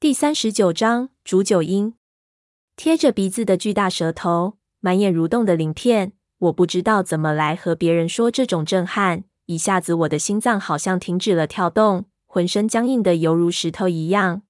第三十九章煮酒鹰。贴着鼻子的巨大舌头，满眼蠕动的鳞片，我不知道怎么来和别人说这种震撼。一下子，我的心脏好像停止了跳动，浑身僵硬的犹如石头一样。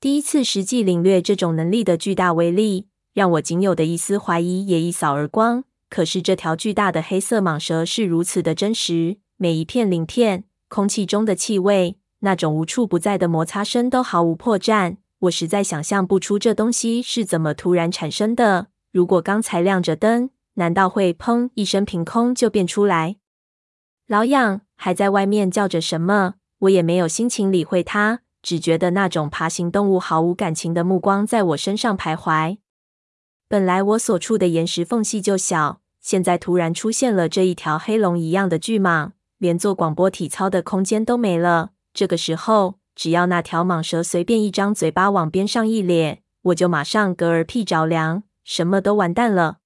第一次实际领略这种能力的巨大威力，让我仅有的一丝怀疑也一扫而光。可是，这条巨大的黑色蟒蛇是如此的真实，每一片鳞片、空气中的气味。那种无处不在的摩擦声都毫无破绽，我实在想象不出这东西是怎么突然产生的。如果刚才亮着灯，难道会砰一声凭空就变出来？老痒还在外面叫着什么，我也没有心情理会他，只觉得那种爬行动物毫无感情的目光在我身上徘徊。本来我所处的岩石缝隙就小，现在突然出现了这一条黑龙一样的巨蟒，连做广播体操的空间都没了。这个时候，只要那条蟒蛇随便一张嘴巴往边上一咧，我就马上嗝儿屁着凉，什么都完蛋了。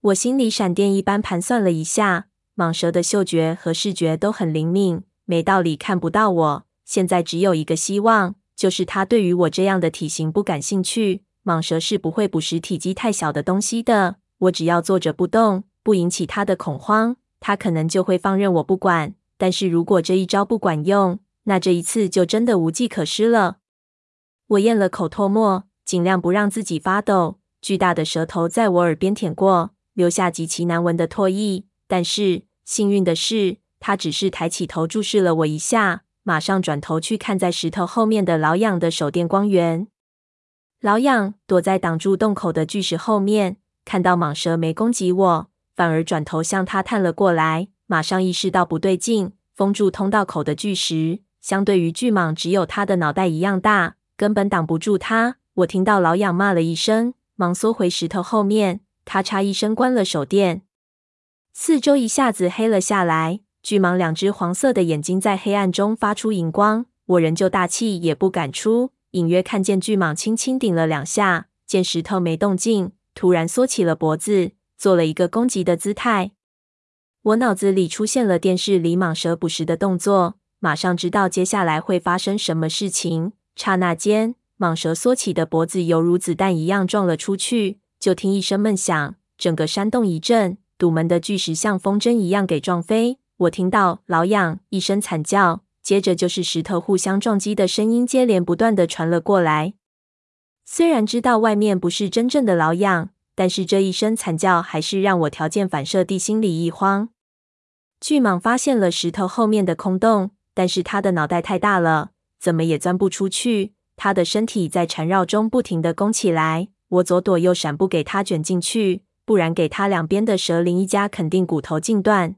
我心里闪电一般盘算了一下，蟒蛇的嗅觉和视觉都很灵敏，没道理看不到我。现在只有一个希望，就是它对于我这样的体型不感兴趣。蟒蛇是不会捕食体积太小的东西的。我只要坐着不动，不引起它的恐慌，它可能就会放任我不管。但是如果这一招不管用，那这一次就真的无计可施了。我咽了口唾沫，尽量不让自己发抖。巨大的舌头在我耳边舔过，留下极其难闻的唾液。但是幸运的是，他只是抬起头注视了我一下，马上转头去看在石头后面的老痒的手电光源。老痒躲在挡住洞口的巨石后面，看到蟒蛇没攻击我，反而转头向他探了过来，马上意识到不对劲，封住通道口的巨石。相对于巨蟒，只有它的脑袋一样大，根本挡不住它。我听到老痒骂了一声，忙缩回石头后面，咔嚓一声关了手电。四周一下子黑了下来，巨蟒两只黄色的眼睛在黑暗中发出荧光。我仍旧大气也不敢出，隐约看见巨蟒轻轻顶了两下，见石头没动静，突然缩起了脖子，做了一个攻击的姿态。我脑子里出现了电视里蟒蛇捕食的动作。马上知道接下来会发生什么事情。刹那间，蟒蛇缩起的脖子犹如子弹一样撞了出去。就听一声闷响，整个山洞一震，堵门的巨石像风筝一样给撞飞。我听到“老痒”一声惨叫，接着就是石头互相撞击的声音，接连不断地传了过来。虽然知道外面不是真正的老痒，但是这一声惨叫还是让我条件反射地心里一慌。巨蟒发现了石头后面的空洞。但是他的脑袋太大了，怎么也钻不出去。他的身体在缠绕中不停地弓起来，我左躲右闪，不给他卷进去，不然给他两边的蛇鳞一夹，肯定骨头尽断。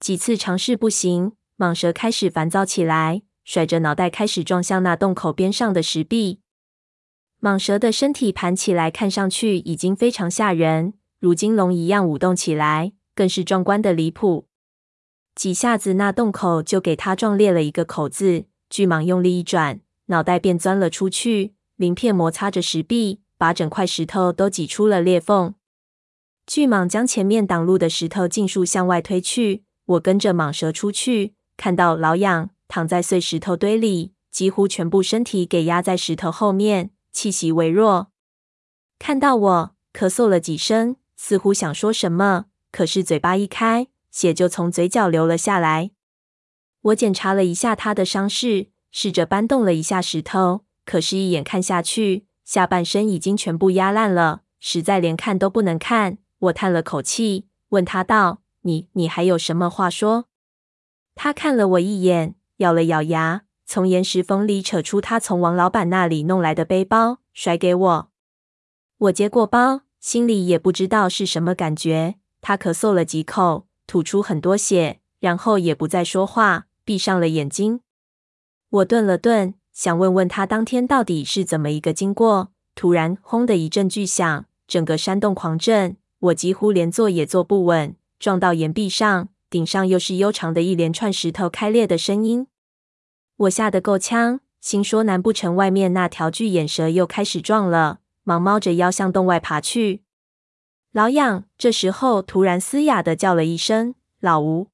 几次尝试不行，蟒蛇开始烦躁起来，甩着脑袋开始撞向那洞口边上的石壁。蟒蛇的身体盘起来，看上去已经非常吓人，如金龙一样舞动起来，更是壮观的离谱。几下子，那洞口就给它撞裂了一个口子。巨蟒用力一转，脑袋便钻了出去，鳞片摩擦着石壁，把整块石头都挤出了裂缝。巨蟒将前面挡路的石头尽数向外推去。我跟着蟒蛇出去，看到老痒躺在碎石头堆里，几乎全部身体给压在石头后面，气息微弱。看到我，咳嗽了几声，似乎想说什么，可是嘴巴一开。血就从嘴角流了下来。我检查了一下他的伤势，试着搬动了一下石头，可是，一眼看下去，下半身已经全部压烂了，实在连看都不能看。我叹了口气，问他道：“你，你还有什么话说？”他看了我一眼，咬了咬牙，从岩石缝里扯出他从王老板那里弄来的背包，甩给我。我接过包，心里也不知道是什么感觉。他咳嗽了几口。吐出很多血，然后也不再说话，闭上了眼睛。我顿了顿，想问问他当天到底是怎么一个经过。突然，轰的一阵巨响，整个山洞狂震，我几乎连坐也坐不稳，撞到岩壁上，顶上又是悠长的一连串石头开裂的声音。我吓得够呛，心说难不成外面那条巨眼蛇又开始撞了？忙猫着腰向洞外爬去。老痒这时候突然嘶哑的叫了一声“老吴”，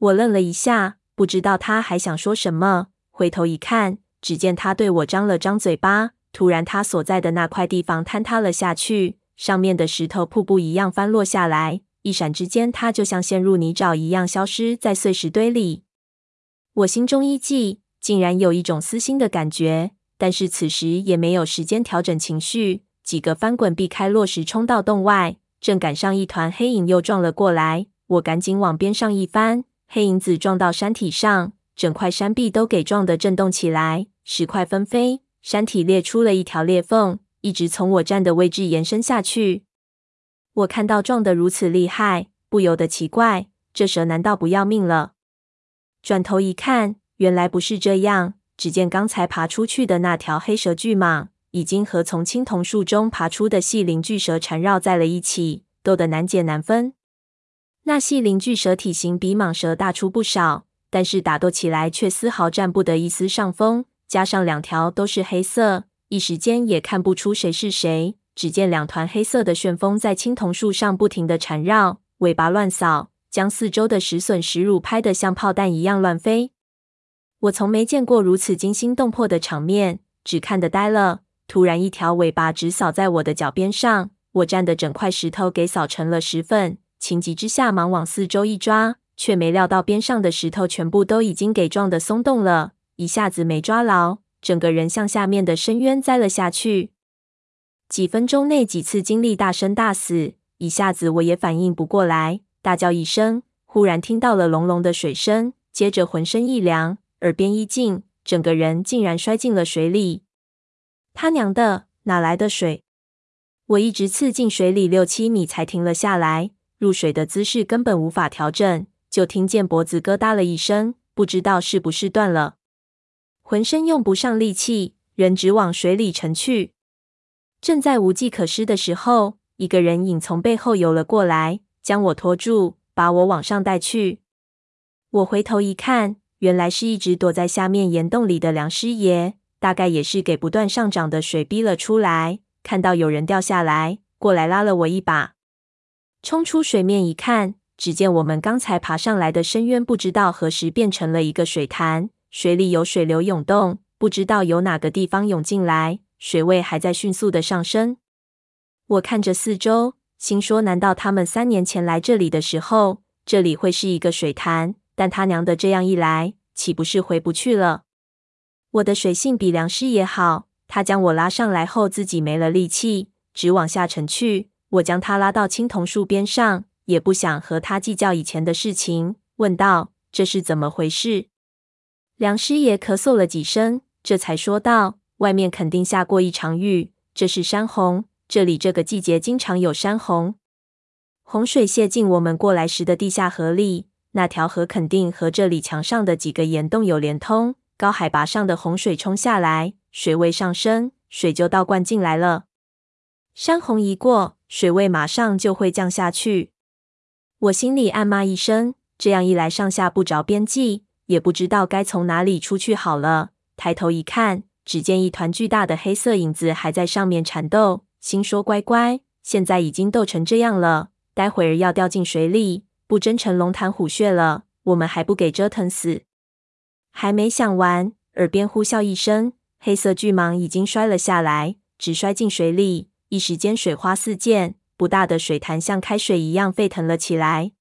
我愣了一下，不知道他还想说什么。回头一看，只见他对我张了张嘴巴，突然他所在的那块地方坍塌了下去，上面的石头瀑布一样翻落下来。一闪之间，他就像陷入泥沼一样，消失在碎石堆里。我心中一悸，竟然有一种撕心的感觉，但是此时也没有时间调整情绪。几个翻滚避开落石，冲到洞外，正赶上一团黑影又撞了过来。我赶紧往边上一翻，黑影子撞到山体上，整块山壁都给撞得震动起来，石块纷飞，山体裂出了一条裂缝，一直从我站的位置延伸下去。我看到撞得如此厉害，不由得奇怪：这蛇难道不要命了？转头一看，原来不是这样。只见刚才爬出去的那条黑蛇巨蟒，已经和从青铜树中爬出的细鳞巨蛇缠绕在了一起，斗得难解难分。那细鳞巨蛇体型比蟒蛇大出不少，但是打斗起来却丝毫占不得一丝上风。加上两条都是黑色，一时间也看不出谁是谁。只见两团黑色的旋风在青铜树上不停地缠绕，尾巴乱扫，将四周的石笋石乳拍得像炮弹一样乱飞。我从没见过如此惊心动魄的场面，只看得呆了。突然，一条尾巴直扫在我的脚边上，我站的整块石头给扫成了石粉。情急之下，忙往四周一抓，却没料到边上的石头全部都已经给撞得松动了，一下子没抓牢，整个人向下面的深渊栽了下去。几分钟内几次经历大生大死，一下子我也反应不过来，大叫一声，忽然听到了隆隆的水声，接着浑身一凉，耳边一静，整个人竟然摔进了水里。他娘的，哪来的水？我一直刺进水里六七米才停了下来，入水的姿势根本无法调整，就听见脖子咯嗒了一声，不知道是不是断了，浑身用不上力气，人直往水里沉去。正在无计可施的时候，一个人影从背后游了过来，将我拖住，把我往上带去。我回头一看，原来是一直躲在下面岩洞里的梁师爷，大概也是给不断上涨的水逼了出来。看到有人掉下来，过来拉了我一把，冲出水面一看，只见我们刚才爬上来的深渊，不知道何时变成了一个水潭，水里有水流涌动，不知道由哪个地方涌进来。水位还在迅速的上升。我看着四周，心说：难道他们三年前来这里的时候，这里会是一个水潭？但他娘的，这样一来，岂不是回不去了？我的水性比梁师爷好，他将我拉上来后，自己没了力气，直往下沉去。我将他拉到青铜树边上，也不想和他计较以前的事情，问道：“这是怎么回事？”梁师爷咳嗽了几声，这才说道。外面肯定下过一场雨，这是山洪。这里这个季节经常有山洪，洪水泄进我们过来时的地下河里。那条河肯定和这里墙上的几个岩洞有连通。高海拔上的洪水冲下来，水位上升，水就倒灌进来了。山洪一过，水位马上就会降下去。我心里暗骂一声，这样一来，上下不着边际，也不知道该从哪里出去好了。抬头一看。只见一团巨大的黑色影子还在上面缠斗，心说乖乖，现在已经斗成这样了，待会儿要掉进水里，不真成龙潭虎穴了，我们还不给折腾死？还没想完，耳边呼啸一声，黑色巨蟒已经摔了下来，直摔进水里，一时间水花四溅，不大的水潭像开水一样沸腾了起来。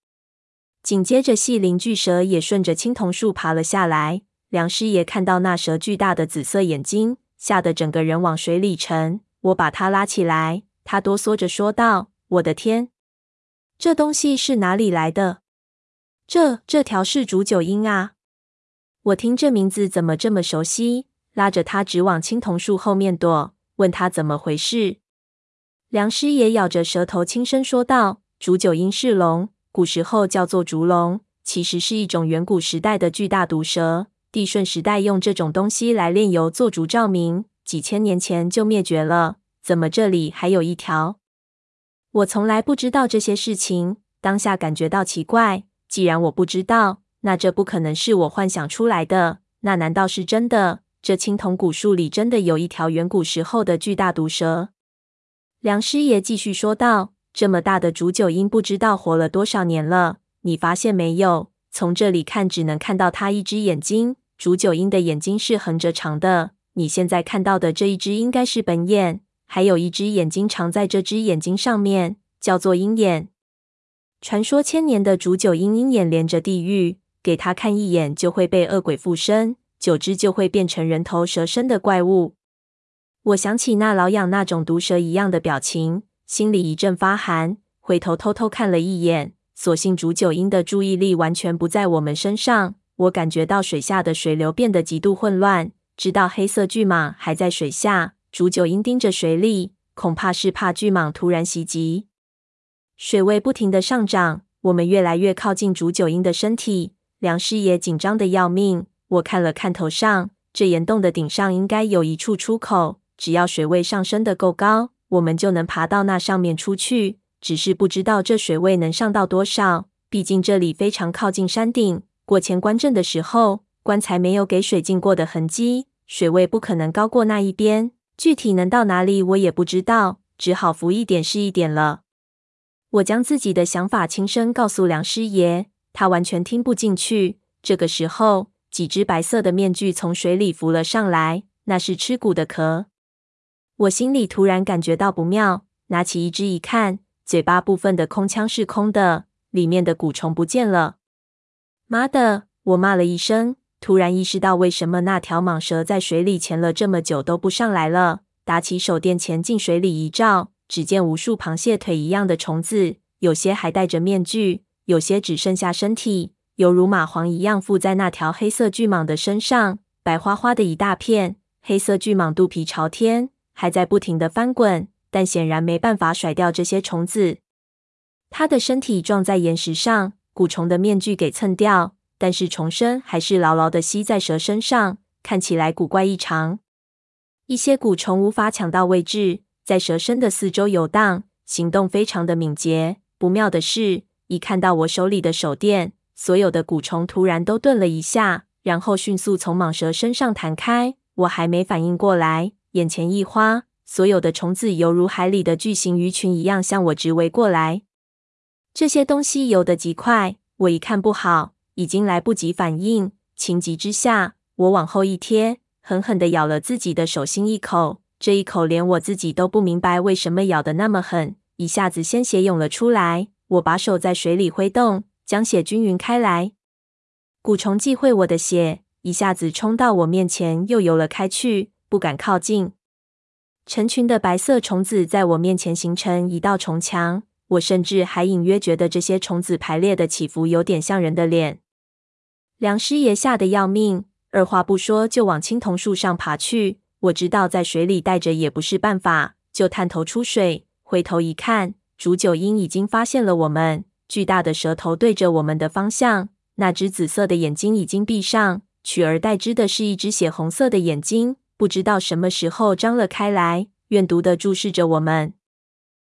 紧接着，细鳞巨蛇也顺着青铜树爬了下来。梁师爷看到那蛇巨大的紫色眼睛，吓得整个人往水里沉。我把他拉起来，他哆嗦着说道：“我的天，这东西是哪里来的？这这条是煮酒鹰啊！我听这名字怎么这么熟悉？”拉着他直往青铜树后面躲，问他怎么回事。梁师爷咬着舌头轻声说道：“煮酒鹰是龙，古时候叫做竹龙，其实是一种远古时代的巨大毒蛇。”帝舜时代用这种东西来炼油做烛照明，几千年前就灭绝了。怎么这里还有一条？我从来不知道这些事情，当下感觉到奇怪。既然我不知道，那这不可能是我幻想出来的。那难道是真的？这青铜古树里真的有一条远古时候的巨大毒蛇？梁师爷继续说道：“这么大的竹九鹰，不知道活了多少年了。你发现没有？从这里看，只能看到它一只眼睛。”竹九鹰的眼睛是横着长的。你现在看到的这一只应该是本眼，还有一只眼睛长在这只眼睛上面，叫做鹰眼。传说千年的竹九鹰鹰眼连着地狱，给他看一眼就会被恶鬼附身，久之就会变成人头蛇身的怪物。我想起那老痒那种毒蛇一样的表情，心里一阵发寒，回头偷偷看了一眼，所幸竹九鹰的注意力完全不在我们身上。我感觉到水下的水流变得极度混乱。知道黑色巨蟒还在水下，竹九鹰盯着水里，恐怕是怕巨蟒突然袭击。水位不停地上涨，我们越来越靠近竹九鹰的身体。梁师爷紧张的要命。我看了看头上，这岩洞的顶上应该有一处出口，只要水位上升的够高，我们就能爬到那上面出去。只是不知道这水位能上到多少，毕竟这里非常靠近山顶。过前棺阵的时候，棺材没有给水浸过的痕迹，水位不可能高过那一边。具体能到哪里，我也不知道，只好浮一点是一点了。我将自己的想法轻声告诉梁师爷，他完全听不进去。这个时候，几只白色的面具从水里浮了上来，那是吃骨的壳。我心里突然感觉到不妙，拿起一只一看，嘴巴部分的空腔是空的，里面的骨虫不见了。妈的！我骂了一声，突然意识到为什么那条蟒蛇在水里潜了这么久都不上来了。打起手电前进水里一照，只见无数螃蟹腿一样的虫子，有些还戴着面具，有些只剩下身体，犹如蚂蟥一样附在那条黑色巨蟒的身上，白花花的一大片。黑色巨蟒肚皮朝天，还在不停地翻滚，但显然没办法甩掉这些虫子。它的身体撞在岩石上，蛊虫的面具给蹭掉。但是虫身还是牢牢地吸在蛇身上，看起来古怪异常。一些蛊虫无法抢到位置，在蛇身的四周游荡，行动非常的敏捷。不妙的是，一看到我手里的手电，所有的蛊虫突然都顿了一下，然后迅速从蟒蛇身上弹开。我还没反应过来，眼前一花，所有的虫子犹如海里的巨型鱼群一样向我直围过来。这些东西游得极快，我一看不好。已经来不及反应，情急之下，我往后一贴，狠狠地咬了自己的手心一口。这一口连我自己都不明白为什么咬得那么狠，一下子鲜血涌了出来。我把手在水里挥动，将血均匀开来。蛊虫忌讳我的血，一下子冲到我面前，又游了开去，不敢靠近。成群的白色虫子在我面前形成一道虫墙，我甚至还隐约觉得这些虫子排列的起伏有点像人的脸。梁师爷吓得要命，二话不说就往青铜树上爬去。我知道在水里待着也不是办法，就探头出水，回头一看，竹九鹰已经发现了我们，巨大的舌头对着我们的方向，那只紫色的眼睛已经闭上，取而代之的是一只血红色的眼睛，不知道什么时候张了开来，怨毒的注视着我们。